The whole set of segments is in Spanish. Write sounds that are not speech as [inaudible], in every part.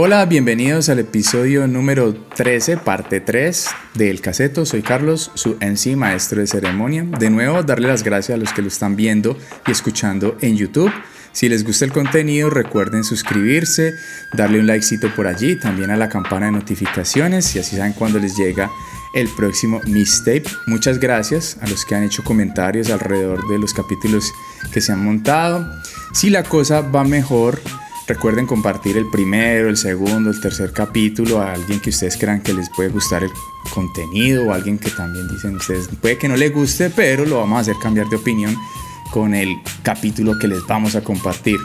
Hola, bienvenidos al episodio número 13, parte 3 del Caseto. Soy Carlos, su MC maestro de ceremonia. De nuevo, darle las gracias a los que lo están viendo y escuchando en YouTube. Si les gusta el contenido, recuerden suscribirse, darle un likecito por allí, también a la campana de notificaciones y así saben cuando les llega el próximo mixtape. Muchas gracias a los que han hecho comentarios alrededor de los capítulos que se han montado. Si la cosa va mejor, Recuerden compartir el primero, el segundo, el tercer capítulo a alguien que ustedes crean que les puede gustar el contenido o alguien que también dicen ustedes puede que no le guste, pero lo vamos a hacer cambiar de opinión con el capítulo que les vamos a compartir.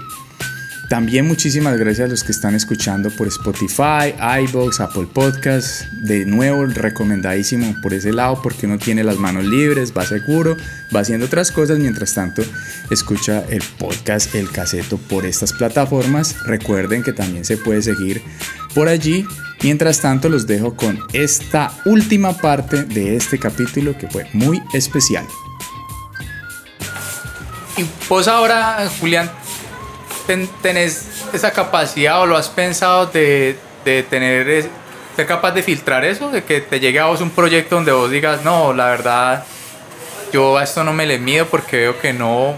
También muchísimas gracias a los que están escuchando por Spotify, iBox, Apple Podcasts. De nuevo, recomendadísimo por ese lado porque uno tiene las manos libres, va seguro, va haciendo otras cosas. Mientras tanto, escucha el podcast El Caseto por estas plataformas. Recuerden que también se puede seguir por allí. Mientras tanto, los dejo con esta última parte de este capítulo que fue muy especial. Y pues ahora, Julián, tenés esa capacidad o lo has pensado de, de tener, ser capaz de filtrar eso, de que te llegue a vos un proyecto donde vos digas, no, la verdad, yo a esto no me le mido porque veo que no,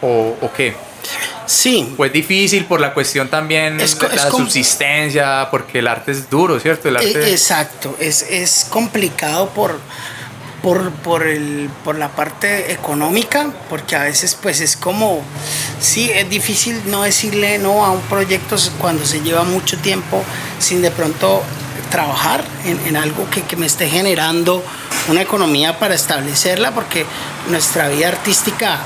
o, o qué. Sí. Pues difícil por la cuestión también de la subsistencia, porque el arte es duro, ¿cierto? El arte... Exacto, es, es complicado por por, por, el, por la parte económica, porque a veces pues es como, sí, es difícil no decirle no a un proyecto cuando se lleva mucho tiempo sin de pronto trabajar en, en algo que, que, me esté generando una economía para establecerla, porque nuestra vida artística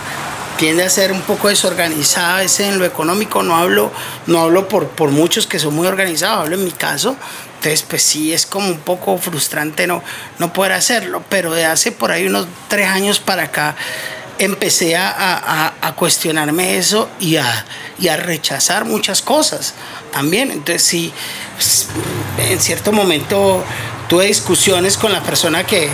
tiende a ser un poco desorganizada a veces en lo económico, no hablo, no hablo por, por muchos que son muy organizados, hablo en mi caso, entonces, pues sí, es como un poco frustrante no, no poder hacerlo, pero de hace por ahí unos tres años para acá empecé a, a, cuestionarme eso y a, y a, rechazar muchas cosas también. Entonces sí, pues, en cierto momento tuve discusiones con la persona que,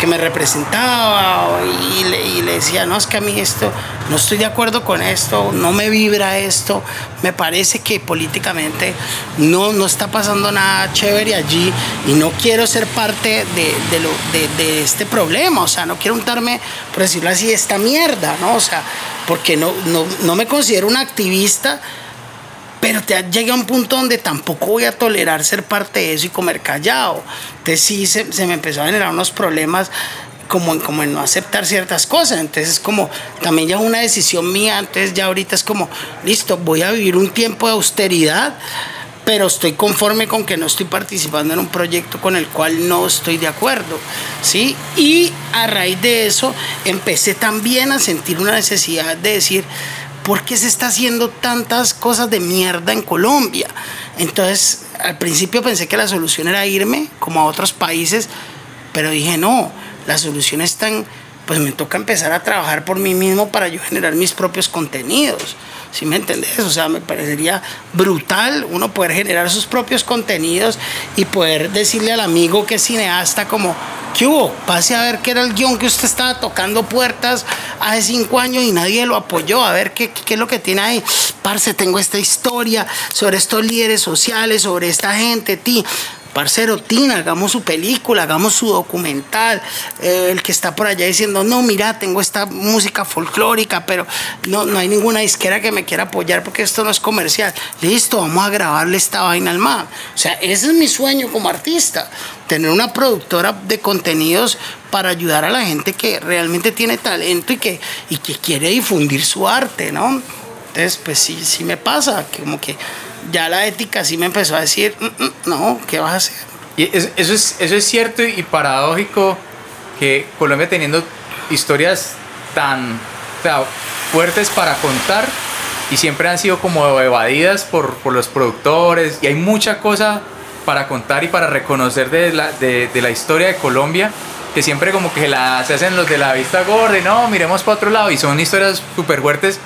que me representaba y le, y le, decía, no, es que a mí esto, no estoy de acuerdo con esto, no me vibra esto, me parece que políticamente no, no está pasando nada chévere allí y no quiero ser parte de, de, lo, de, de este problema, o sea, no quiero untarme, por decirlo así, esta mierda, ¿no? O sea, porque no, no, no me considero un activista pero te llega a un punto donde tampoco voy a tolerar ser parte de eso y comer callado. Entonces sí se, me empezó a generar unos problemas como en, como no aceptar ciertas cosas. Entonces es como, también ya es una decisión mía, entonces ya ahorita es como, listo, voy a vivir un tiempo de austeridad, pero estoy conforme con que no estoy participando en un proyecto con el cual no estoy de acuerdo, ¿sí? Y a raíz de eso empecé también a sentir una necesidad de decir, ¿por qué se está haciendo tantas cosas de mierda en Colombia? Entonces, al principio pensé que la solución era irme, como a otros países, pero dije, no, la solución está en, pues me toca empezar a trabajar por mí mismo para yo generar mis propios contenidos. ¿Sí me entendés? O sea, me parecería brutal uno poder generar sus propios contenidos y poder decirle al amigo que es cineasta como, ¿qué hubo? Pase a ver qué era el guion que usted estaba tocando puertas hace cinco años y nadie lo apoyó. A ver qué, qué es lo que tiene ahí. Parce, tengo esta historia sobre estos líderes sociales, sobre esta gente, ti parcero, Tina, hagamos su película, hagamos su documental. Eh, el que está por allá diciendo, no, mira, tengo esta música folclórica, pero no, no hay ninguna disquera que me quiera apoyar porque esto no es comercial. Listo, vamos a grabarle esta vaina al mar. O sea, ese es mi sueño como artista, tener una productora de contenidos para ayudar a la gente que realmente tiene talento y que, y que quiere difundir su arte, ¿no? Entonces, pues sí, sí me pasa, como que ya la ética sí me empezó a decir, mm, mm, no, ¿qué vas a hacer? Eso, es, eso es cierto y paradójico que Colombia teniendo historias tan fuertes para contar y siempre han sido como evadidas por, por, los productores y hay mucha cosa para contar y para reconocer de la, de, la historia de Colombia que siempre como que se hacen los de la vista gorda y no, miremos para otro lado y son historias súper fuertes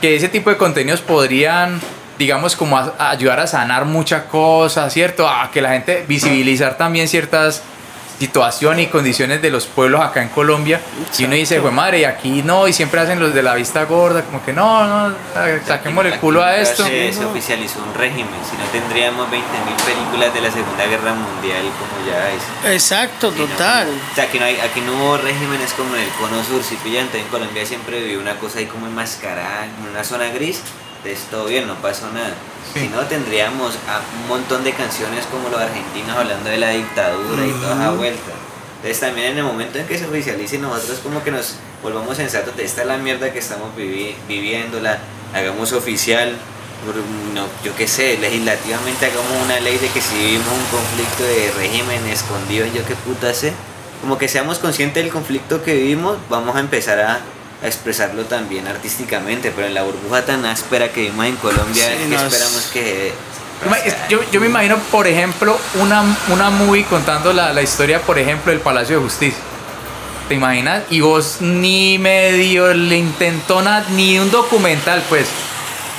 que ese tipo de contenidos podrían digamos, como a, a ayudar a sanar muchas cosas, ¿cierto? A que la gente visibilizar también ciertas, situación y condiciones de los pueblos acá en Colombia. Y uno dice, pues madre, y aquí no, y siempre hacen los de la vista gorda, como que no, no, saquemos el culo a esto. Se, se, oficializó un régimen, si no tendríamos 20.000 películas de la Segunda Guerra Mundial como ya es. Exacto, total. o sea, aquí no, hay, aquí no hubo regímenes como en el Cono Sur, si pillan, en Colombia siempre vivió una cosa ahí como enmascarada, en una zona gris, entonces todo bien, no pasó nada. Si no, tendríamos un montón de canciones como los argentinos hablando de la dictadura y toda esa vuelta. Entonces también en el momento en que se oficialice nosotros como que nos volvamos sensatos de esta es la mierda que estamos viviendo, la hagamos oficial, no, yo qué sé, legislativamente hagamos una ley de que si vivimos un conflicto de régimen escondido, yo qué puta sé, como que seamos conscientes del conflicto que vivimos, vamos a empezar a a expresarlo también artísticamente, pero en la burbuja tan áspera que vimos en Colombia, ¿qué esperamos que... Yo, yo, me imagino, por ejemplo, una, una movie contando la, la historia, por ejemplo, del Palacio de Justicia. ¿Te imaginas? Y vos ni medio le intentó nada, ni un documental, pues.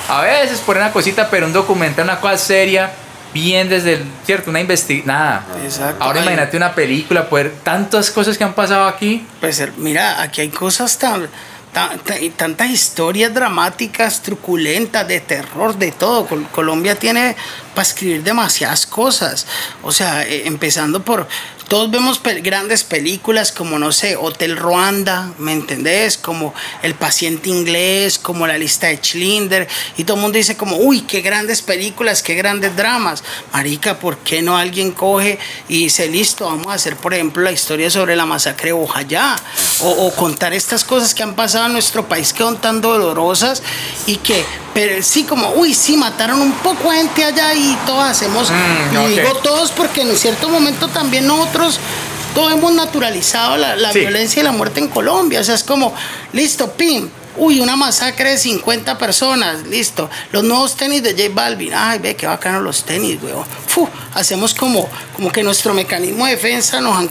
A veces por una cosita, pero un documental, una cosa seria, bien desde el, ¿cierto? Una investigación, nada. Exacto. Ahora imagínate una película, poder, tantas cosas que han pasado aquí. Pues mira, aquí hay cosas tan tantas historias dramáticas, truculentas, de terror, de todo. Colombia tiene para escribir demasiadas cosas. O sea, eh, empezando por todos vemos grandes películas como, no sé, Hotel Ruanda, ¿me entendés? Como El paciente inglés, como La lista de Schlinder, y todo el mundo dice como, uy, qué grandes películas, qué grandes dramas. Marica, ¿por qué no alguien coge y dice, listo, vamos a hacer, por ejemplo, la historia sobre la masacre de Ojayá, o, contar estas cosas que han pasado en nuestro país que son tan dolorosas y que, pero sí, como, uy, sí, mataron un poco gente allá y todos hacemos, mm, y digo todos porque en cierto momento también nosotros todos hemos naturalizado la, violencia y la muerte en Colombia. O sea, es como, listo, pim, uy, una masacre de 50 personas, listo. Los nuevos tenis de J Balvin, ay, ve qué bacanos los tenis, weón. hacemos como, como que nuestro mecanismo de defensa nos, han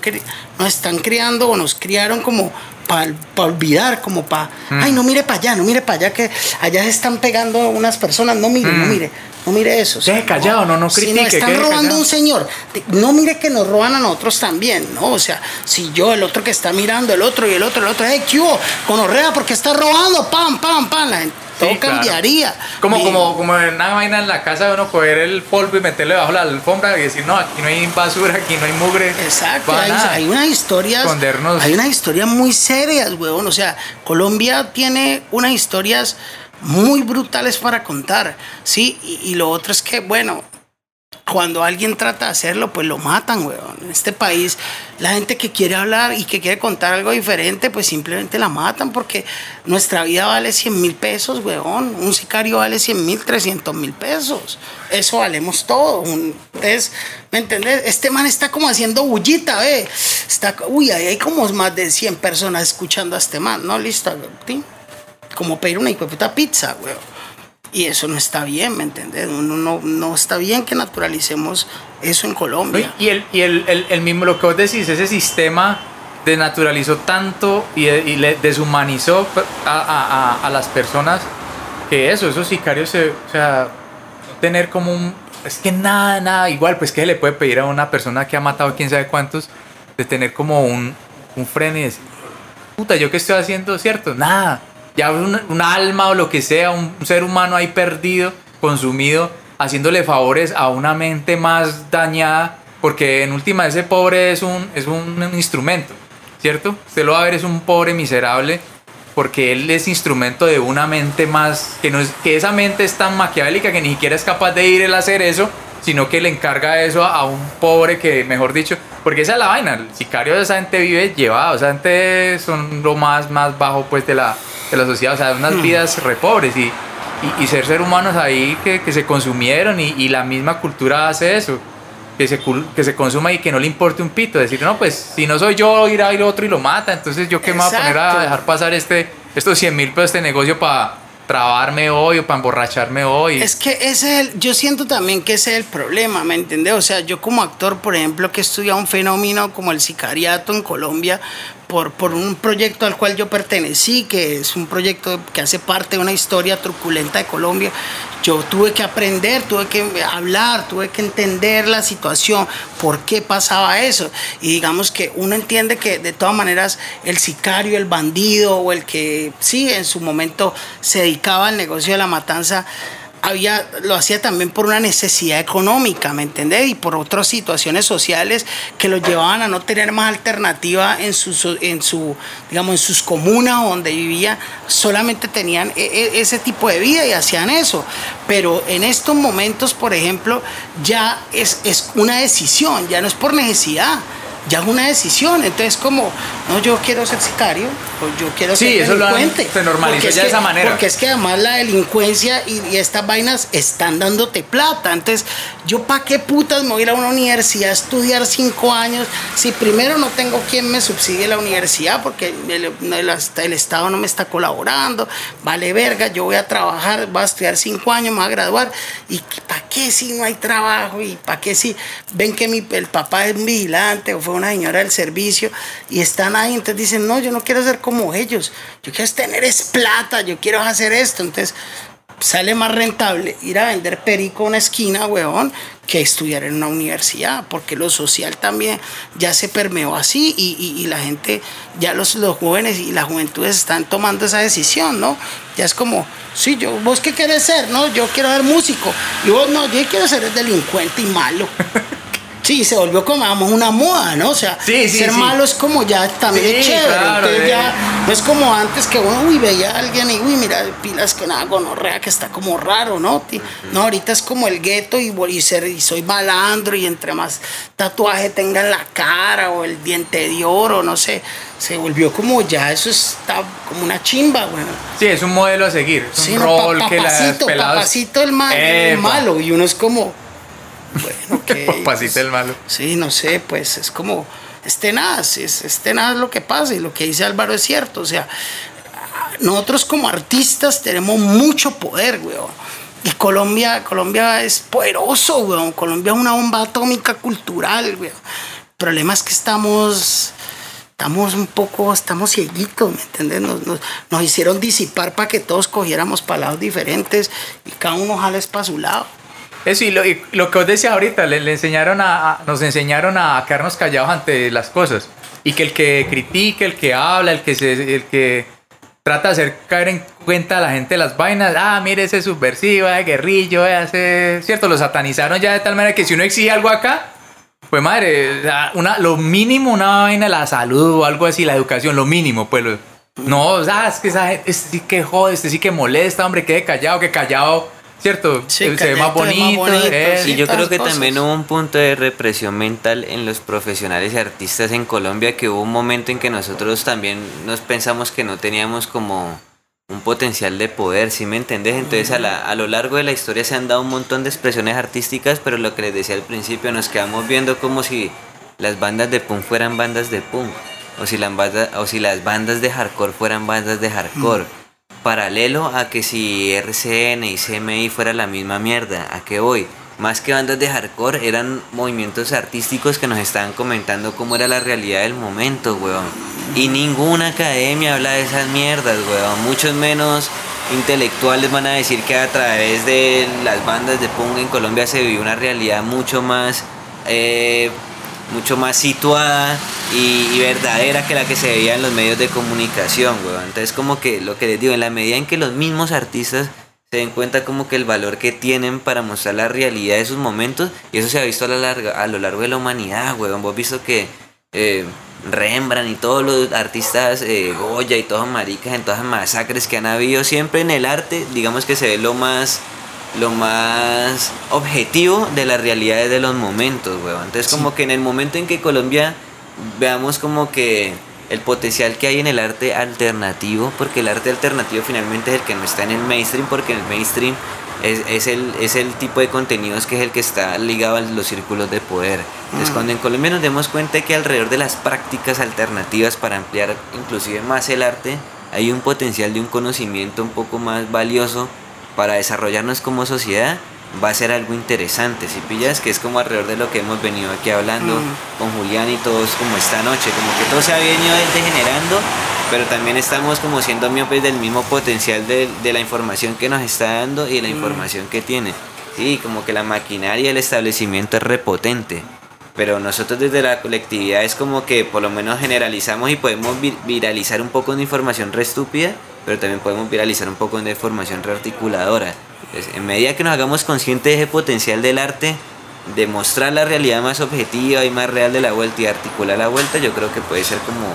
nos están criando o nos criaron como para olvidar, como para, mm. ay, no mire para allá, no mire para allá, que allá se están pegando unas personas, no mire, no mm. mire. No mire eso. Deje callado, no, no critique. Si nos están robando un señor, no mire que nos roban a nosotros también, ¿no? O sea, si yo, el otro que está mirando, el otro y el otro, el otro, hey, ¿qué hubo? Conorrea, porque está robando, pam, pam, pam. La todo cambiaría. Como, como, como una vaina en la casa de uno coger el polvo y meterle bajo la alfombra y decir, no, aquí no hay basura, aquí no hay mugre. Exacto, hay, hay, unas historias. Hay unas historias muy serias, weón. O sea, Colombia tiene unas historias muy brutales para contar, ¿sí? Y, lo otro es que, bueno, cuando alguien trata de hacerlo, pues lo matan, weón. En este país, la gente que quiere hablar y que quiere contar algo diferente, pues simplemente la matan porque nuestra vida vale 100 mil pesos, weón. Un sicario vale 100 mil, 300 mil pesos. Eso valemos todo. Entonces, ¿me entendés? Este man está como haciendo bullita, ¿ve? Está, uy, ahí hay como más de 100 personas escuchando a este man, ¿no? Listo, ¿sí? Como pedir una puta pizza, güey. Y eso no está bien, ¿me entiendes? No, no, no, está bien que naturalicemos eso en Colombia. Y, el, y el, el, mismo, lo que vos decís, ese sistema denaturalizó tanto y, y le deshumanizó a, a, a, las personas que eso, esos sicarios, se, o sea, tener como un... Es que nada, nada, igual, pues que le puede pedir a una persona que ha matado quién sabe cuántos, de tener como un, un freno puta, ¿yo qué estoy haciendo, cierto? Nada ya un, alma o lo que sea, un, ser humano ahí perdido, consumido, haciéndole favores a una mente más dañada, porque en última ese pobre es un, es un instrumento, ¿cierto? Usted lo va a ver, es un pobre miserable, porque él es instrumento de una mente más, que, no es, que esa mente es tan maquiavélica que ni siquiera es capaz de ir a hacer eso, sino que le encarga eso a, un pobre que, mejor dicho, porque esa es la vaina, el sicario de esa gente vive llevado, esa gente son lo más, más bajo pues de la, de la sociedad, o sea, unas hmm. vidas re pobres y, y, ser ser humanos ahí que, que se consumieron y, y, la misma cultura hace eso, que se, que se consuma y que no le importe un pito, decir, no, pues si no soy yo, irá ir otro y lo mata, entonces yo qué me voy a poner a dejar pasar este, estos 100 mil pesos de negocio para trabarme hoy o para emborracharme hoy. Es que ese es el, yo siento también que ese es el problema, ¿me entiendes? O sea, yo como actor, por ejemplo, que he estudiado un fenómeno como el sicariato en Colombia, por, por un proyecto al cual yo pertenecí, que es un proyecto que hace parte de una historia truculenta de Colombia. Yo tuve que aprender, tuve que hablar, tuve que entender la situación, por qué pasaba eso. Y digamos que uno entiende que de todas maneras el sicario, el bandido o el que sí en su momento se dedicaba al negocio de la matanza, había, lo hacía también por una necesidad económica, ¿me entendés? Y por otras situaciones sociales que lo llevaban a no tener más alternativa en su, en su digamos, en sus comunas donde vivía, solamente tenían e, e, ese tipo de vida y hacían eso. Pero en estos momentos, por ejemplo, ya es, es una decisión, ya no es por necesidad ya es una decisión. Entonces, como, no, yo quiero ser sicario, o yo quiero ser sí, delincuente. Eso se normalizó ya de esa manera. Porque es que además la delincuencia y, estas vainas están dándote plata. Entonces, yo para qué putas me voy a ir a una universidad a estudiar cinco años si primero no tengo quien me subsidie la universidad porque el, el, Estado no me está colaborando, vale verga, yo voy a trabajar, voy a estudiar cinco años, me voy a graduar. ¿Y para qué si no hay trabajo? ¿Y para qué si ven que mi, el papá es un vigilante o fue una señora del servicio y están ahí, entonces dicen, no, yo no quiero ser como ellos, yo quiero tener es plata, yo quiero hacer esto, entonces sale más rentable ir a vender perico a una esquina, weón, que estudiar en una universidad, porque lo social también ya se permeó así y, la gente, ya los, los jóvenes y las juventudes están tomando esa decisión, ¿no? Ya es como, sí, yo, vos qué querés ser, ¿no? Yo quiero ser músico, y vos no, yo quiero ser delincuente y malo. [laughs] Sí, se volvió como una moda, ¿no? O sea, ser malo es como ya también chévere. Entonces ya no es como antes que uno, uy, veía a alguien y, uy, mira, pilas que nada, gonorrea, que está como raro, ¿no? No, ahorita es como el gueto y, y, ser, y soy malandro y entre más tatuaje tenga en la cara o el diente de oro, no sé, se volvió como ya, eso está como una chimba, bueno. Sí, es un modelo a seguir, es un rol que las peladas... Papacito el, el malo y uno es como bueno, que. [laughs] Papacita el malo. Sí, no sé, pues es como. Es tenaz, es, es tenaz lo que pasa y lo que dice Álvaro es cierto. O sea, nosotros como artistas tenemos mucho poder, weón. Y Colombia, Colombia es poderoso, weón. Colombia es una bomba atómica cultural, weón. El problema es que estamos estamos un poco, estamos cieguitos, ¿me entiendes? Nos, nos, hicieron disipar para que todos cogiéramos palabras diferentes y cada uno jales para su lado. Eso, y lo, lo que os decía ahorita, le, enseñaron a, nos enseñaron a quedarnos callados ante las cosas. Y que el que critique, el que habla, el que, se, el que trata de hacer caer en cuenta a la gente las vainas, ah, mire ese subversivo, ese guerrillo, ese... ¿Cierto? Lo satanizaron ya de tal manera que si uno exige algo acá, pues madre, una, lo mínimo, una vaina, la salud o algo así, la educación, lo mínimo, pues No, sea, es que esa gente, este sí que jode, este sí que molesta, hombre, quede callado, que callado ¿cierto? se, ve más bonito. y yo creo que también hubo un punto de represión mental en los profesionales y artistas en Colombia, que hubo un momento en que nosotros también nos pensamos que no teníamos como un potencial de poder, ¿sí me entendés? Entonces a, la, a lo largo de la historia se han dado un montón de expresiones artísticas, pero lo que les decía al principio, nos quedamos viendo como si las bandas de punk fueran bandas de punk, o si, las bandas, o si las bandas de hardcore fueran bandas de hardcore paralelo a que si RCN y CMI fuera la misma mierda, ¿a qué voy? Más que bandas de hardcore, eran movimientos artísticos que nos estaban comentando cómo era la realidad del momento, weón. Y ninguna academia habla de esas mierdas, weón. Muchos menos intelectuales van a decir que a través de las bandas de punk en Colombia se vivió una realidad mucho más eh, mucho más situada y, verdadera que la que se veía en los medios de comunicación, weón. Entonces como que lo que les digo, en la medida en que los mismos artistas se den cuenta como que el valor que tienen para mostrar la realidad de sus momentos, y eso se ha visto a, a lo largo de la humanidad, weón. Vos visto que eh, Rembrandt y todos los artistas, eh, Goya y todos maricas en todas las masacres que han habido, siempre en el arte, digamos que se ve lo más lo más objetivo de las realidades de los momentos, weón. Entonces, como que en el momento en que Colombia veamos como que el potencial que hay en el arte alternativo, porque el arte alternativo finalmente es el que no está en el mainstream, porque el mainstream es, es, el, es el tipo de contenidos que es el que está ligado a los círculos de poder. Entonces, mm. cuando en Colombia nos demos cuenta que alrededor de las prácticas alternativas para ampliar inclusive más el arte, hay un potencial de un conocimiento un poco más valioso para desarrollarnos como sociedad, va a ser algo interesante, si pillas, que es como alrededor de lo que hemos venido aquí hablando Mm. con Julián y todos como esta noche, como que todo se ha venido degenerando, pero también estamos como siendo miopes del mismo potencial de, de la información que nos está dando y de la información que tiene. Sí, como que la maquinaria del establecimiento es repotente. Pero nosotros desde la colectividad es como que por lo menos generalizamos y podemos vi- viralizar un poco de información re estúpida, pero también podemos viralizar un poco de información rearticuladora. Entonces, en medida que nos hagamos conscientes de ese potencial del arte, de mostrar la realidad más objetiva y más real de la vuelta y articular la vuelta, yo creo que puede ser como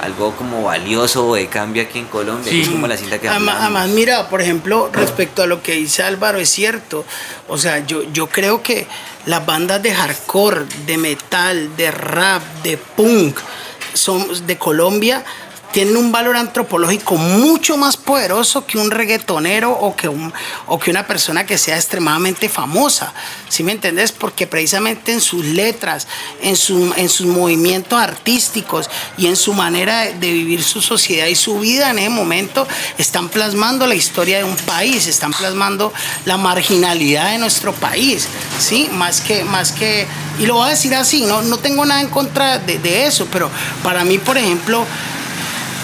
algo como valioso o de cambio aquí en Colombia, que es como la cinta que además, mira, por ejemplo, respecto a lo que dice Álvaro, es cierto. O sea, yo, yo creo que las bandas de hardcore, de metal, de rap, de punk, son de Colombia tienen un valor antropológico mucho más poderoso que un reggaetonero o que, un, o que una persona que sea extremadamente famosa. ¿Sí me entendés? Porque precisamente en sus letras, en, su, en sus movimientos artísticos y en su manera de, vivir su sociedad y su vida en ese momento, están plasmando la historia de un país, están plasmando la marginalidad de nuestro país. ¿Sí? Más que, más que y lo voy a decir así, no, no tengo nada en contra de eso, pero para mí, por ejemplo,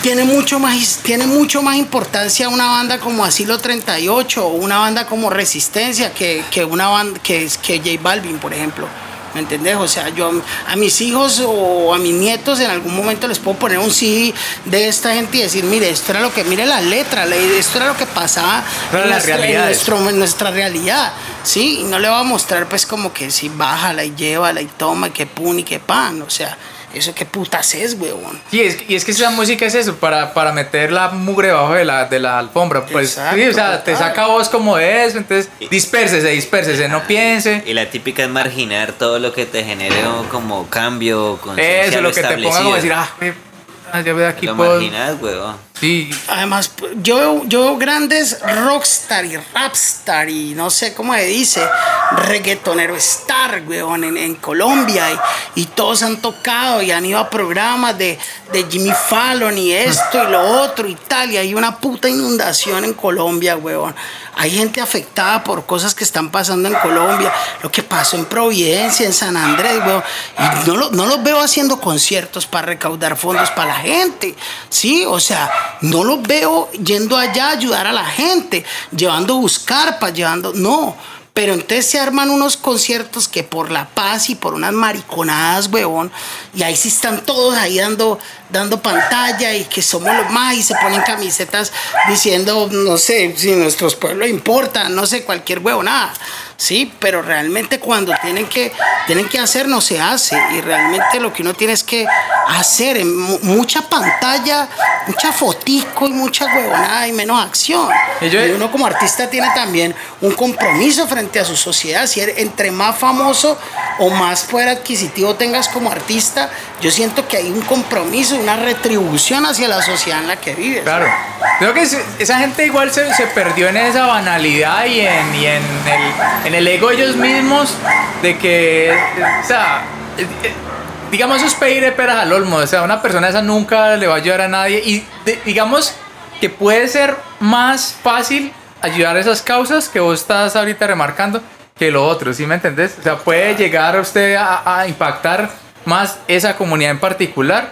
tiene mucho más tiene mucho más importancia una banda como Asilo 38 o una banda como Resistencia que, que una banda que, que J Balvin por ejemplo. ¿me entendés? o sea yo a mis hijos o a mis nietos en algún momento les puedo poner un CD de esta gente y decir mire esto era lo que mire la letra esto era lo que pasaba Pero en, nuestra, en, realidad es- nuestro- en nuestra realidad sí y no le va a mostrar pues como que si bájala y llévala y toma y que pun y que pan o sea eso qué putas es weón Sí, es, y es que esa música es eso, para, para meter la mugre debajo de la, de la alfombra. Pues Exacto, sí, o sea, te saca voz como de eso, entonces dispérsese, dispérsese, no piense. Y la típica es marginar todo lo que te genere como cambio, conciencia, Eso, lo que te ponga como decir, ah, ah, ya veo aquí Lo puedo. marginas, weón. Además, yo veo, yo grandes rockstar y rapstar y no sé cómo se dice, reggaetonero star, weón, en, en Colombia y, y todos han tocado y han ido a programas de, de Jimmy Fallon y esto y lo otro y tal y hay una puta inundación en Colombia, weón. Hay gente afectada por cosas que están pasando en Colombia, lo que pasó en Providencia, en San Andrés, weón. Y no, lo- no los veo haciendo conciertos para recaudar fondos para la gente, ¿sí? O sea, no los veo yendo allá a ayudar a la gente, llevando buscarpas, llevando. No. Pero entonces se arman unos conciertos que por la paz y por unas mariconadas, huevón, y ahí sí están todos ahí dando, dando pantalla y que somos los más y se ponen camisetas diciendo, no sé, si nuestros pueblos importan, no sé, cualquier huevonada. Sí, pero realmente cuando tienen que, tienen que hacer no se hace y realmente lo que uno tiene es que hacer mucha pantalla, mucha fotico y mucha huevonada y menos acción. Y yo- Y uno como artista tiene también un compromiso frente a su sociedad. Si eres- entre más famoso o más poder adquisitivo tengas como artista, yo siento que hay un compromiso una retribución hacia la sociedad en la que vives. claro. Creo que esa gente igual se, se perdió en esa banalidad y en, y en, el, en el ego ellos mismos de que, o sea, eh, eh, digamos, eso es pedir peras al olmo. O sea, una persona esa nunca le va a ayudar a nadie. Y de- digamos que puede ser más fácil ayudar a esas causas que vos estás ahorita remarcando que lo otro, ¿sí me entendés? O sea, puede llegar usted a, a impactar más esa comunidad en particular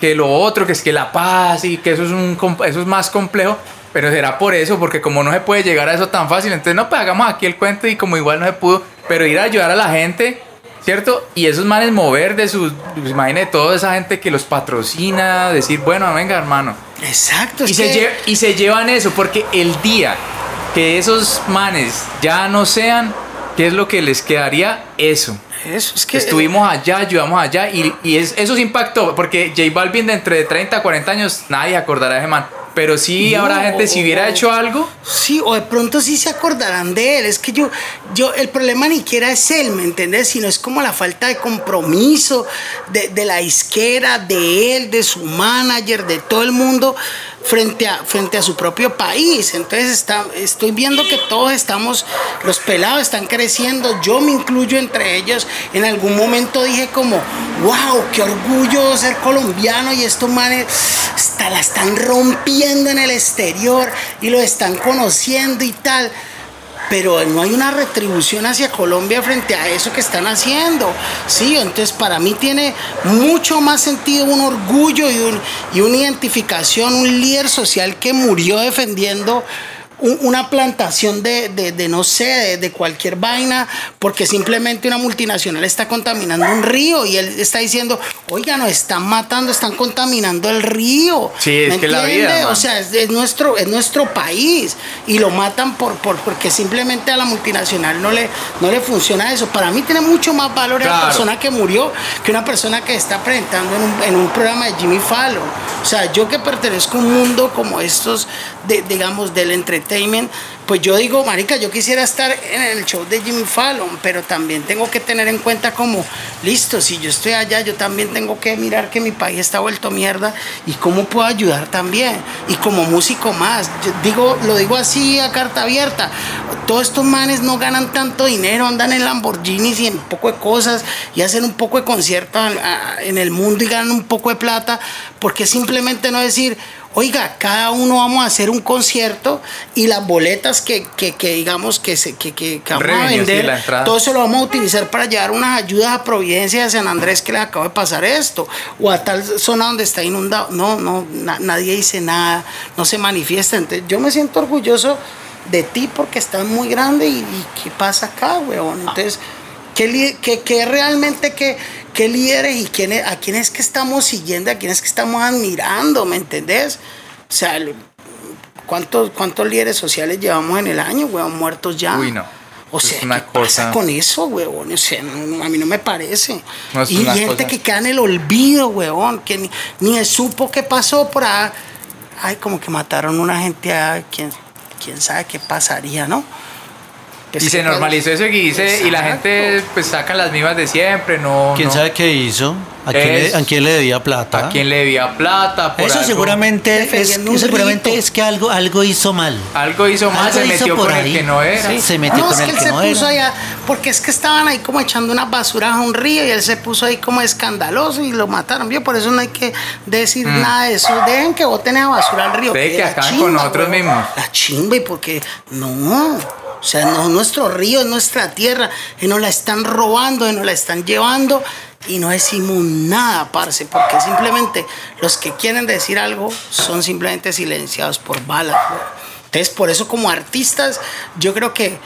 que lo otro, que es que la paz y que eso es, un, eso es más complejo. Pero será por eso, porque como no se puede llegar a eso tan fácil, entonces no, pues hagamos aquí el cuento y como igual no se pudo, pero ir a ayudar a la gente, ¿cierto? Y esos manes mover de sus, pues imagínate toda esa gente que los patrocina, decir, bueno, venga hermano. Exacto. es Y se, que- y se llevan eso, porque el día que esos manes ya no sean, ¿qué es lo que les quedaría? Eso. Eso, es que Estuvimos allá, ayudamos allá y, y es- eso se impactó porque J Balvin de entre 30 a 40 años nadie acordará de ese man. Pero sí No, habrá gente, si hubiera o- hecho algo, Sí, o de pronto sí se acordarán de él. Es que yo, yo, el problema ni siquiera es él, ¿me entiendes? Sino es como la falta de compromiso de, de la isquera, de él, de su manager, de todo el mundo frente a, frente a su propio país. Entonces está, estoy viendo que todos estamos, los pelados están creciendo, yo me incluyo entre ellos. En algún momento dije como, wow, qué orgullo ser colombiano y estos manes hasta la están rompiendo en el exterior y lo están conociendo y tal. Pero no hay una retribución hacia Colombia frente a eso que están haciendo. Sí, entonces para mí tiene mucho más sentido un orgullo y, un, y una identificación, un líder social que murió defendiendo una plantación de, no sé, de, cualquier vaina, porque simplemente una multinacional está contaminando un río y él está diciendo, oiga, nos están matando, están contaminando el río. Sí, es que la vida. O sea, es, nuestro, es nuestro país y lo matan por, por, porque simplemente a la multinacional no le, no le funciona eso. Para mí tiene mucho más valor la persona que murió que una persona que está presentando en un, en un programa de Jimmy Fallon. O sea, yo que pertenezco a un mundo como estos, de, digamos, del entretenimiento, pues yo digo, marica, yo quisiera estar en el show de Jimmy Fallon, pero también tengo que tener en cuenta como, listo, si yo estoy allá, yo también tengo que mirar que mi país está vuelto mierda y cómo puedo ayudar también. Y como músico más, digo, lo digo así a carta abierta, todos estos manes no ganan tanto dinero, andan en Lamborghinis y en poco de cosas y hacen un poco de conciertos en el mundo y ganan un poco de plata, porque simplemente no decir, oiga, cada uno vamos a hacer un concierto y las boletas que, digamos que, se, que, vamos a vender, todo eso lo vamos a utilizar para llevar unas ayudas a Providencia de San Andrés que le acaba de pasar esto, o a tal zona donde está inundado. No, no, nadie dice nada, no se manifiesta. Entonces, yo me siento orgulloso de ti porque estás muy grande y, ¿qué pasa acá, weón? Entonces, ¿qué, qué, realmente que qué líderes y quién a quién es que estamos siguiendo, a quién es que estamos admirando, ¿me entendés? O sea, ¿cuántos, cuántos líderes sociales llevamos en el año, weón, muertos ya? Uy, no. O sea, ¿qué pasa con eso, weón? O sea, a mí no me parece. y gente que queda en el olvido, weón, que ni, ni supo qué pasó por ahí. Ay, como que mataron a una gente a quien, quién sabe qué pasaría, ¿no? Y se normalizó eso que hice y la gente pues saca las mismas de siempre, no. ¿Quién sabe qué hizo? ¿A quién, le, debía plata? ¿A quién le debía plata? eso seguramente, es, seguramente es que algo, algo hizo mal. Algo hizo mal, se metió con el que no era. se metió con el que, no era. Allá, porque es que estaban ahí como echando una basura a un río y él se puso ahí como escandaloso y lo mataron. Yo por eso no hay que decir mm. nada de eso. Dejen que boten a basura al río. Ve que, acá con nosotros mismos. La chimba y porque no. O sea, no nuestro río, es nuestra tierra, y nos la están robando, y nos la están llevando y no decimos nada, parce, porque simplemente los que quieren decir algo son simplemente silenciados por balas. Entonces, por eso como artistas, yo creo que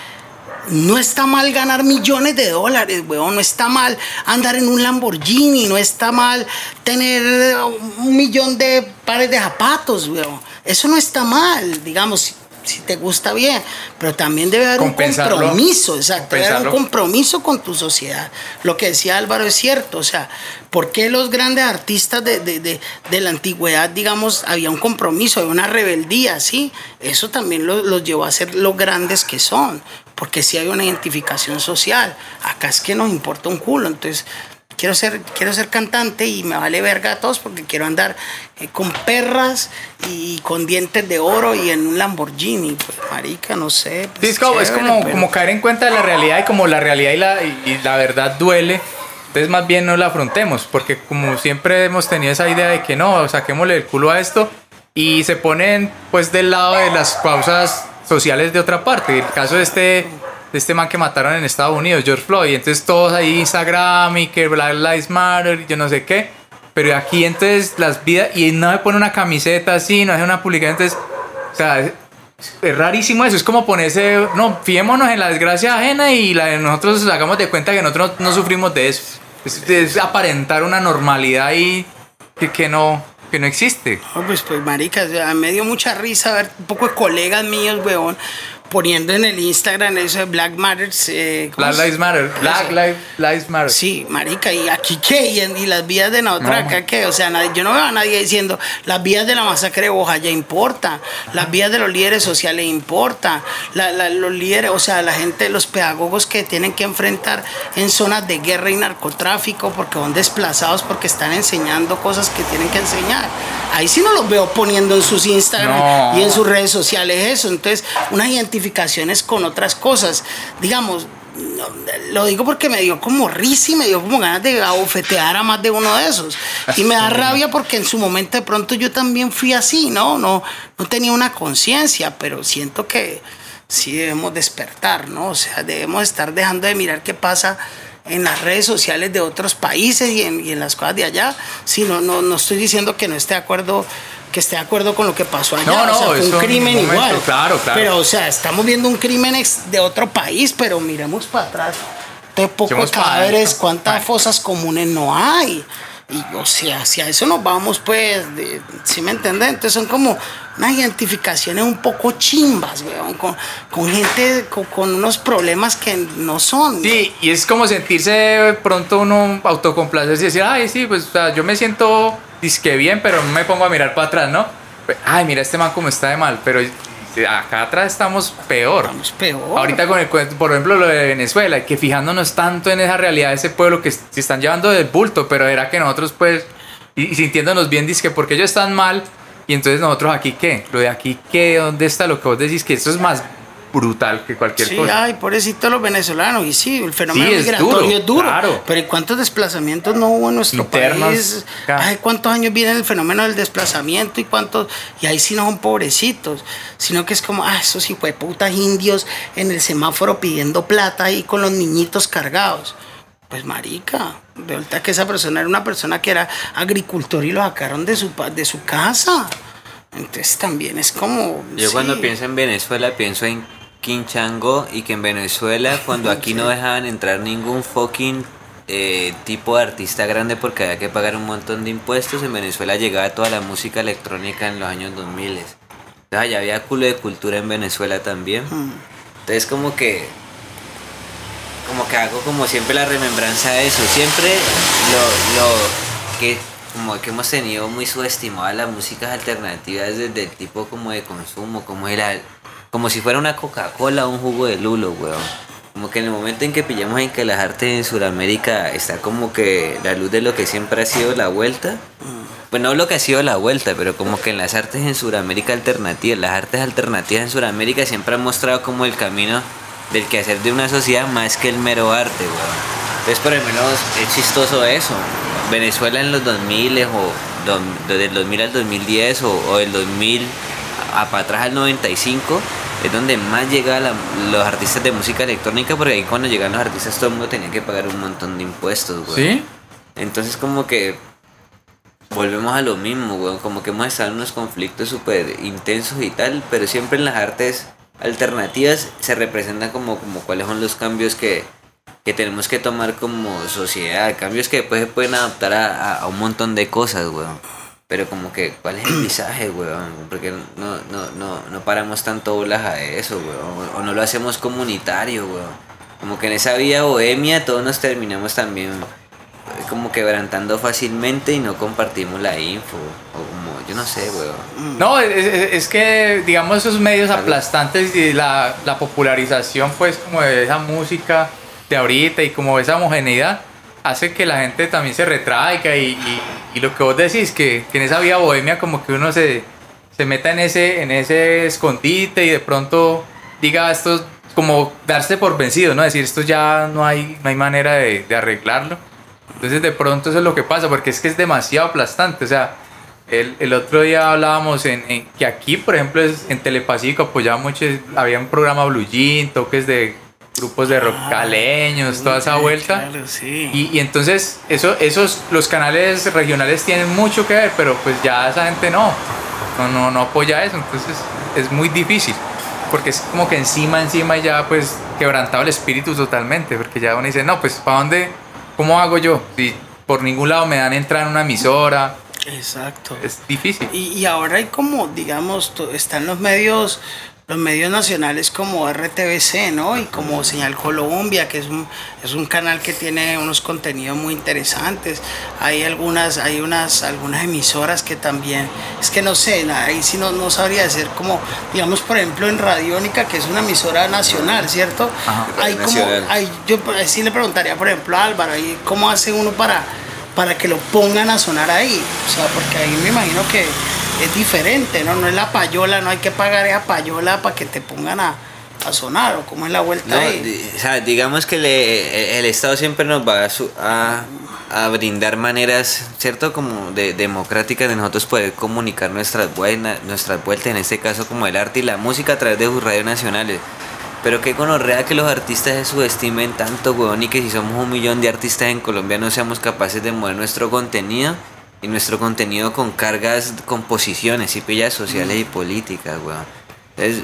no está mal ganar millones de dólares, weón. No está mal andar en un Lamborghini. No está mal tener un millón de pares de zapatos, weón. Eso no está mal, digamos si te gusta bien, pero también debe haber un compromiso, exacto, debe haber un compromiso con tu sociedad. Lo que decía Álvaro es cierto, o sea, ¿por qué los grandes artistas de, de, de, de la antigüedad, digamos, había un compromiso, había una rebeldía, ¿sí? Eso también los llevó a ser los grandes que son, porque si hay una identificación social. Acá es que nos importa un culo, entonces quiero ser, quiero ser cantante y me vale verga a todos porque quiero andar eh, con perras y con dientes de oro y en un Lamborghini. Pues, marica, no sé. Pues, es como, como, caer en cuenta de la realidad y como la realidad y la, y, la verdad duele. Entonces más bien no la afrontemos, porque como siempre hemos tenido esa idea de que no, saquémosle el culo a esto y se ponen pues del lado de las causas sociales de otra parte. El caso de este de este man que mataron en Estados Unidos, George Floyd. Entonces todos ahí Instagram y que Black Lives Matter yo no sé qué. Pero aquí entonces las vidas, y no me pone una camiseta así, no hace una publicación, entonces, o sea, es, rarísimo eso, es como ponerse, no, fiémonos en la desgracia ajena y la nosotros hagamos de cuenta que nosotros no, sufrimos de eso. Es, aparentar una normalidad ahí que, que no, que no existe. pues, pues, marica, me dio mucha risa ver un poco de colegas míos, weón, poniendo en el Instagram eso de Black Matters. Eh, Black Lives Matter. Black Lives Matter. Sí, marica, ¿y aquí qué? ¿Y, las vías de la otra acá qué? O sea, yo no veo a nadie diciendo las vías de la masacre de Boja ya importa, las vías de los líderes sociales importa, los líderes, o sea, la gente, los pedagogos que tienen que enfrentar en zonas de guerra y narcotráfico porque son desplazados porque están enseñando cosas que tienen que enseñar. Ahí sí no los veo poniendo en sus Instagram y en sus redes sociales eso. Entonces, una identificación con otras cosas. Digamos, lo digo porque me dio como risa y me dio como ganas de abofetear a más de uno de esos. Y me da [laughs] rabia porque en su momento de pronto yo también fui así, ¿no? No, no tenía una conciencia, pero siento que sí debemos despertar, ¿no? O sea, debemos estar dejando de mirar qué pasa en las redes sociales de otros países y en, y en las cosas de allá. Sí, no, no, no estoy diciendo que no esté de acuerdo que esté de acuerdo con lo que pasó allá. No, no, es un crimen igual. Claro, claro. Pero, o sea, estamos viendo un crimen de otro país, pero miremos para atrás. De pocos cadáveres, cuántas fosas comunes no hay. Y, o sea, si a eso nos vamos, pues, ¿sí me entiendes? Entonces son como unas identificaciones un poco chimbas, weón, con, con gente con, unos problemas que no son. Sí, y es como sentirse pronto uno autocomplacerse y decir, ay, sí, pues, o sea, yo me siento que bien, pero no me pongo a mirar para atrás, ¿no? Ay, mira este man como está de mal, pero acá atrás estamos peor. Estamos peor. Ahorita con el por ejemplo, lo de Venezuela, que fijándonos tanto en esa realidad de ese pueblo que se están llevando del bulto, pero era que nosotros, pues, y, sintiéndonos bien, dice que porque ellos están mal, y entonces nosotros aquí, ¿qué? Lo de aquí, ¿qué? ¿Dónde está lo que vos decís? Que esto es más brutal que cualquier sí, cosa. Ay, pobrecito los venezolanos. Y sí, el fenómeno migratorio es duro. Claro. Pero ¿y cuántos desplazamientos no hubo en nuestro país? Ay, ¿cuántos años viene el fenómeno del desplazamiento y cuántos? Y ahí sí no son pobrecitos, sino que es como, ah, esos hijos de putas indios en el semáforo pidiendo plata y con los niñitos cargados. Pues marica, de verdad que esa persona era una persona que era agricultor y lo sacaron de su, de su casa. Entonces también es como... Yo cuando pienso en Venezuela pienso en Quinchango y que en Venezuela [laughs] cuando aquí no dejaban entrar ningún fucking eh, tipo de artista grande porque había que pagar un montón de impuestos, en Venezuela llegaba toda la música electrónica en los años 2000. Entonces allá había culo de cultura en Venezuela también. Hmm. Entonces como que como que hago como siempre la remembranza de eso. Siempre lo, lo que como que hemos tenido muy subestimada las músicas alternativas desde el tipo como de consumo, como era como si fuera una Coca-Cola o un jugo de lulo, weón. Como que en el momento en que pillamos en que las artes en Sudamérica está como que la luz de lo que siempre ha sido la vuelta. Pues no lo que ha sido la vuelta, pero como que en las artes en Sudamérica alternativas, las artes alternativas en Sudamérica siempre han mostrado como el camino del quehacer de una sociedad más que el mero arte, weón. Entonces por lo menos es chistoso eso. Venezuela en los 2000 o del 2000 al 2010 o, o del 2000 a, para atrás al 95 es donde más llegaban los artistas de música electrónica, porque ahí cuando llegaban los artistas todo el mundo tenía que pagar un montón de impuestos, güey. ¿Sí? Entonces como que volvemos a lo mismo, güey. Como que hemos estado en unos conflictos súper intensos y tal, pero siempre en las artes alternativas se representan como, como cuáles son los cambios que, que tenemos que tomar como sociedad, cambios que después se pueden adaptar a, a un montón de cosas, güey. Pero como que, ¿cuál es el mensaje, weón? Porque no, no, no, no paramos tanto bolas a eso, weón. O no lo hacemos comunitario, weón. Como que en esa vía bohemia todos nos terminamos también eh, como quebrantando fácilmente y no compartimos la info. O como, yo no sé, weón. No, es, que, digamos, esos medios aplastantes y la, la popularización, pues, como de esa música de ahorita y como esa homogeneidad hace que la gente también se retraiga y, y, lo que vos decís, que, que, en esa vía bohemia como que uno se, se meta en ese, en ese escondite y de pronto diga esto como darse por vencido, ¿no? Decir esto ya no hay, no hay manera de, arreglarlo. Entonces de pronto eso es lo que pasa, porque es que es demasiado aplastante, o sea, el, el, otro día hablábamos en, que aquí, por ejemplo, en Telepacífico apoyaba mucho, había un programa Blue Jean, toques de grupos de rock ah, caleños, toda esa vuelta. y, y, entonces eso, esos, los canales regionales tienen mucho que ver, pero pues ya esa gente no, no, no, no apoya eso, entonces es muy difícil, porque es como que encima, encima ya pues quebrantado el espíritu totalmente, porque ya uno dice, no, pues ¿para dónde, cómo hago yo? Si por ningún lado me dan entrar en una emisora. Exacto. Es difícil. Y, y ahora hay como, digamos, están los medios los medios nacionales como RTBC, ¿no? Y como Señal Colombia, que es un, es un canal que tiene unos contenidos muy interesantes. Hay algunas, hay unas, algunas emisoras que también, es que no sé, ahí sí no, no sabría decir como, digamos, por ejemplo, en Radiónica, que es una emisora nacional, ¿cierto? hay como, hay, yo sí le preguntaría, por ejemplo, a Álvaro, ¿cómo hace uno para, para que lo pongan a sonar ahí? O sea, porque ahí me imagino que es diferente, ¿no? No es la payola, no hay que pagar esa payola para que te pongan a, a sonar o cómo es la vuelta ahí? o sea, digamos que le, el Estado siempre nos va a, a, brindar maneras, ¿cierto? Como de, democráticas de nosotros poder comunicar nuestras, buenas, nuestras vueltas, en este caso como el arte y la música a través de sus radios nacionales. Pero qué conorrea que los artistas se subestimen tanto, weón, y que si somos un millón de artistas en Colombia no seamos capaces de mover nuestro contenido y nuestro contenido con cargas, composiciones y pillas sociales y políticas, weón. Es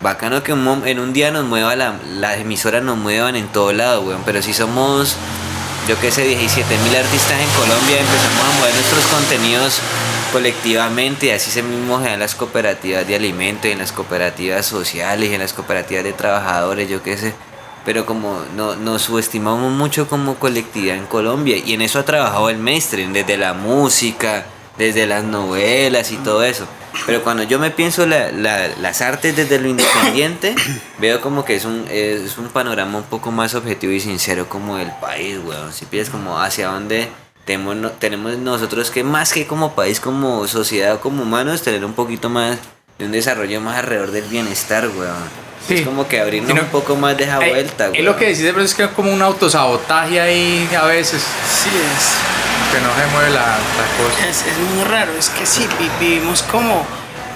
bacano que en un día nos mueva la, las emisoras nos muevan en todo lado, weón. Pero si somos, yo qué sé, 17 mil artistas en Colombia, empezamos a mover nuestros contenidos colectivamente así se mismo en las cooperativas de alimentos, en las cooperativas sociales, en las cooperativas de trabajadores, yo qué sé pero como no, nos subestimamos mucho como colectividad en Colombia y en eso ha trabajado el mainstream, desde la música, desde las novelas y todo eso. Pero cuando yo me pienso la, las artes desde lo independiente, [coughs] veo como que es un, es un panorama un poco más objetivo y sincero como del país, weón. Si piensas como hacia dónde tenemos, tenemos nosotros que más que como país, como sociedad, como humanos, tener un poquito más de un desarrollo más alrededor del bienestar, weón. Es como que abrirnos un poco más de esa eh, vuelta, Es lo que decís, pero es que es como un autosabotaje ahí a veces. Sí, es. Que no se mueve la, cosa. Es, muy raro, es que sí, vivimos como,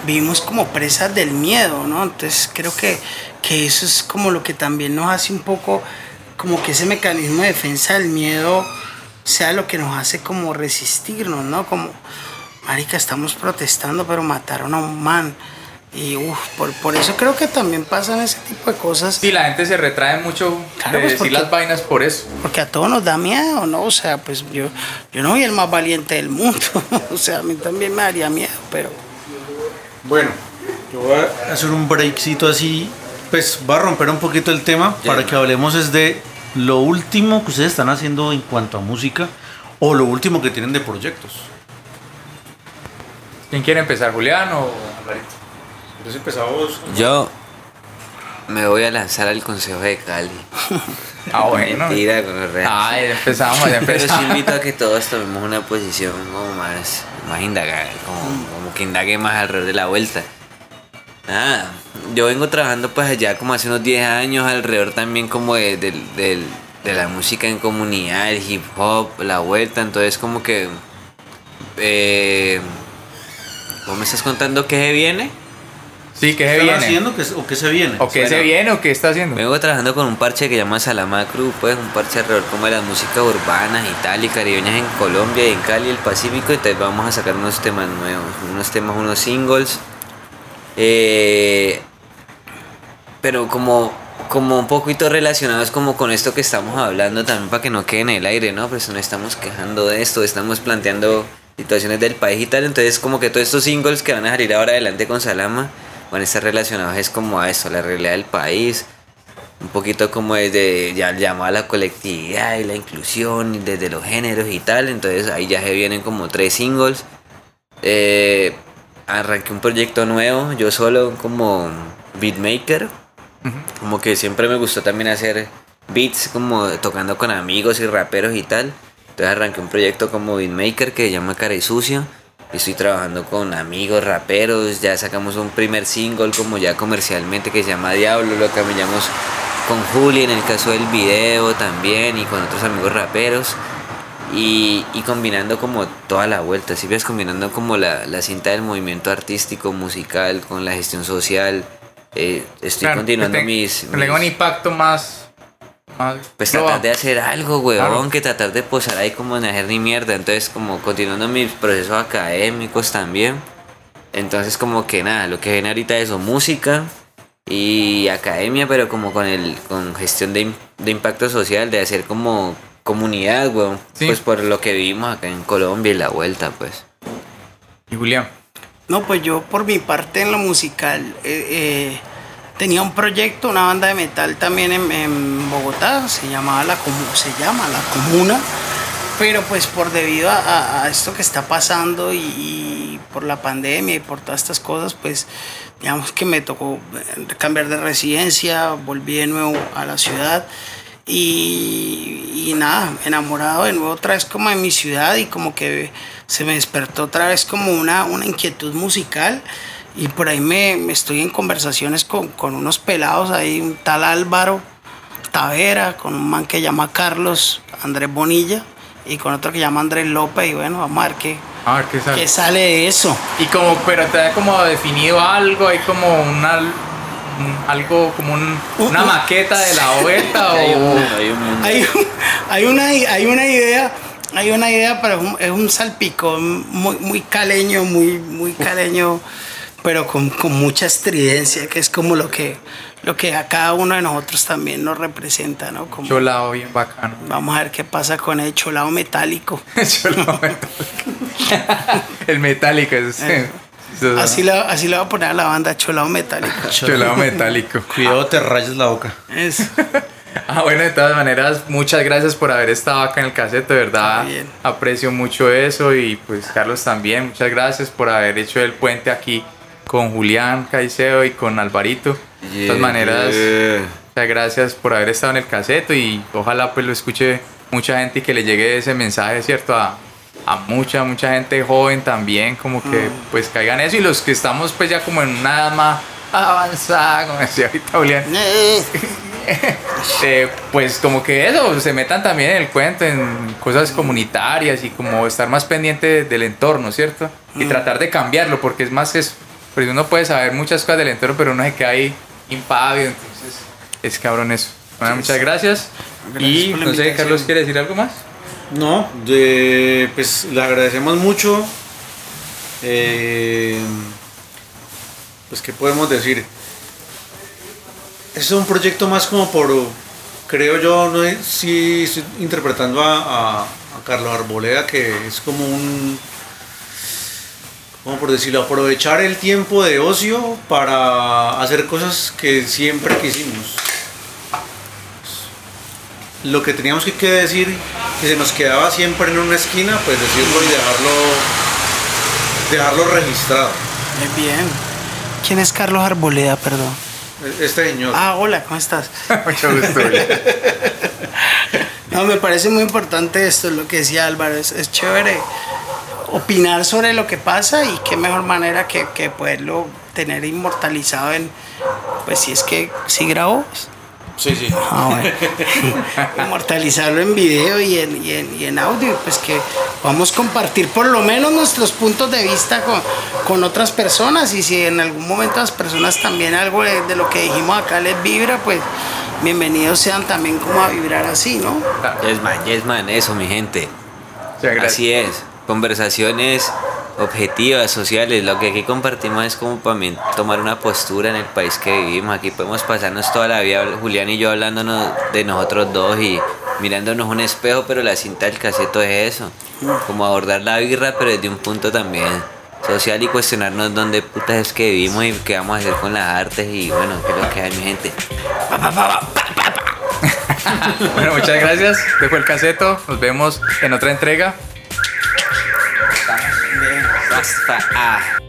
vivimos como presas del miedo, ¿no? Entonces creo que, que eso es como lo que también nos hace un poco, como que ese mecanismo de defensa del miedo sea lo que nos hace como resistirnos, ¿no? Como, marica, estamos protestando, pero mataron a un man y uf, por, por, eso creo que también pasan ese tipo de cosas. Sí, la gente se retrae mucho de pues, decir las vainas por eso. Porque a todos nos da miedo, ¿no? O sea, pues yo, yo no soy el más valiente del mundo. [laughs] o sea, a mí también me daría miedo, pero. Bueno, yo voy a hacer un breakcito así. Pues va a romper un poquito el tema para que hablemos es de lo último que ustedes están haciendo en cuanto a música o lo último que tienen de proyectos. ¿Quién quiere empezar, Julián o yo me voy a lanzar al Consejo de Cali. [laughs] Ah, bueno. Mentira, con real. Ah, ya empezamos, ya empezamos. Pero sí invito a que todos tomemos una posición como más, más indagada, como, que indague más alrededor de la vuelta. Nada, yo vengo trabajando pues allá como hace unos 10 años alrededor también como de, de la música en comunidad, el hip hop, la vuelta, entonces como que... Eh, ¿Vos me estás contando qué se viene? Sí, ¿qué se viene? haciendo o qué se viene? ¿O qué se viene o qué está haciendo? Vengo trabajando con un parche que llama Salama Cruz, pues un parche alrededor como de las músicas urbanas y tal y caribeñas en Colombia y en Cali, el Pacífico, entonces vamos a sacar unos temas nuevos, unos temas, unos singles. Eh, pero como, como un poquito relacionados como con esto que estamos hablando también para que no quede en el aire, ¿no? Pues no estamos quejando de esto, estamos planteando situaciones del país y tal, entonces como que todos estos singles que van a salir ahora adelante con Salama van a estar relacionados es como a eso, la realidad del país, un poquito como desde ya llamado a la colectividad y la inclusión, desde los géneros y tal, entonces ahí ya se vienen como tres singles. Eh, arranqué un proyecto nuevo, yo solo como beatmaker, como que siempre me gustó también hacer beats como tocando con amigos y raperos y tal. Entonces arranqué un proyecto como beatmaker que se llama Cara y Sucio Estoy trabajando con amigos raperos, ya sacamos un primer single como ya comercialmente que se llama Diablo, lo cambiamos con Juli en el caso del video también y con otros amigos raperos. Y, combinando como toda la vuelta, si ves combinando como la, cinta del movimiento artístico, musical, con la gestión social. Eh, estoy continuando mis, mis... un impacto más pues tratar de hacer algo, weón, que tratar de posar ahí como en hacer ni mierda. Entonces, como continuando mis procesos académicos también. Entonces, como que nada, lo que viene ahorita es música y academia, pero como con el con gestión de, impacto social, de hacer como comunidad, weón. Pues por lo que vivimos acá en Colombia y la vuelta, pues. ¿Y Julián? No, pues yo por mi parte en lo musical, eh, eh tenía un proyecto, una banda de metal también en, Bogotá, se llamaba la se llama La Comuna, pero pues por debido a, esto que está pasando y, por la pandemia y por todas estas cosas, pues digamos que me tocó cambiar de residencia, volví de nuevo a la ciudad y, y nada, enamorado de nuevo otra vez como de mi ciudad y como que se me despertó otra vez como una, una inquietud musical y por ahí me, estoy en conversaciones con, con, unos pelados, ahí un tal Álvaro Tavera, con un man que llama Carlos Andrés Bonilla y con otro que llama Andrés López y bueno, vamos a ver qué, qué, sale. de eso. Y como, pero te ha como definido algo, hay como una algo como una maqueta de la vuelta [laughs] o hay, hay, una hay una idea hay una idea pero es un, salpico muy muy caleño muy muy caleño pero con, con, mucha estridencia, que es como lo que, lo que a cada uno de nosotros también nos representa, ¿no? Como, cholao bien bacano. Vamos a ver qué pasa con el cholao metálico. [laughs] cholao metálico. [laughs] el metálico es... Eh, así, le, así le voy a poner a la banda cholao metálico. [laughs] cholao metálico. [laughs] Cuidado, te rayas la boca. Eso. [laughs] Ah, bueno, de todas maneras, muchas gracias por haber estado acá en el cassette, de verdad. Aprecio mucho eso y pues Carlos también, muchas gracias por haber hecho el puente aquí con Julián Caicedo y con Alvarito. de todas maneras, muchas gracias por haber estado en el caseto y ojalá pues lo escuche mucha gente y que le llegue ese mensaje, ¿cierto? A, a mucha, mucha gente joven también, como que mm. pues caigan eso y los que estamos pues ya como en una edad más avanzada, como decía ahorita Julián. [laughs] [laughs] Eh, pues como que eso, se metan también en el cuento, en cosas comunitarias y como estar más pendiente del entorno, ¿cierto? Y mm. tratar de cambiarlo, porque es más eso porque uno puede saber muchas cosas del entorno, pero uno se queda ahí impávido, entonces es cabrón eso. Bueno, muchas gracias. y no sé, Carlos, ¿quiere decir algo más? No, de, pues le agradecemos mucho. Eh, pues, ¿qué podemos decir? Es un proyecto más como por, creo yo, no si estoy interpretando a, a Carlos Arboleda, que es como un como por decirlo, aprovechar el tiempo de ocio para hacer cosas que siempre quisimos. Lo que teníamos que decir, que se nos quedaba siempre en una esquina, pues decirlo y dejarlo, dejarlo registrado. Muy bien. ¿Quién es Carlos Arboleda, perdón? Este señor. Ah, hola, ¿cómo estás? [laughs] Mucho gusto. [laughs] no, me parece muy importante esto, lo que decía Álvaro, es chévere opinar sobre lo que pasa y qué mejor manera que, que poderlo tener inmortalizado en, pues si es que sí grabó. Sí, sí. Ah, [laughs] Inmortalizarlo en video y en, y, en, y en, audio, pues que vamos a compartir por lo menos nuestros puntos de vista con, con otras personas y si en algún momento las personas también algo de, lo que dijimos acá les vibra, pues bienvenidos sean también como a vibrar así, ¿no? Yesman, Yesman, eso mi gente. Así es conversaciones objetivas, sociales. Lo que aquí compartimos es como para mí tomar una postura en el país que vivimos. Aquí podemos pasarnos toda la vida, Julián y yo, hablándonos de nosotros dos y mirándonos un espejo, pero la cinta del caseto es eso. Como abordar la birra, pero desde un punto también social y cuestionarnos dónde putas es que vivimos y qué vamos a hacer con las artes y bueno, qué es lo que hay mi gente. [laughs] bueno, muchas gracias. Dejo el caseto. Nos vemos en otra entrega. Rasta A. Ah.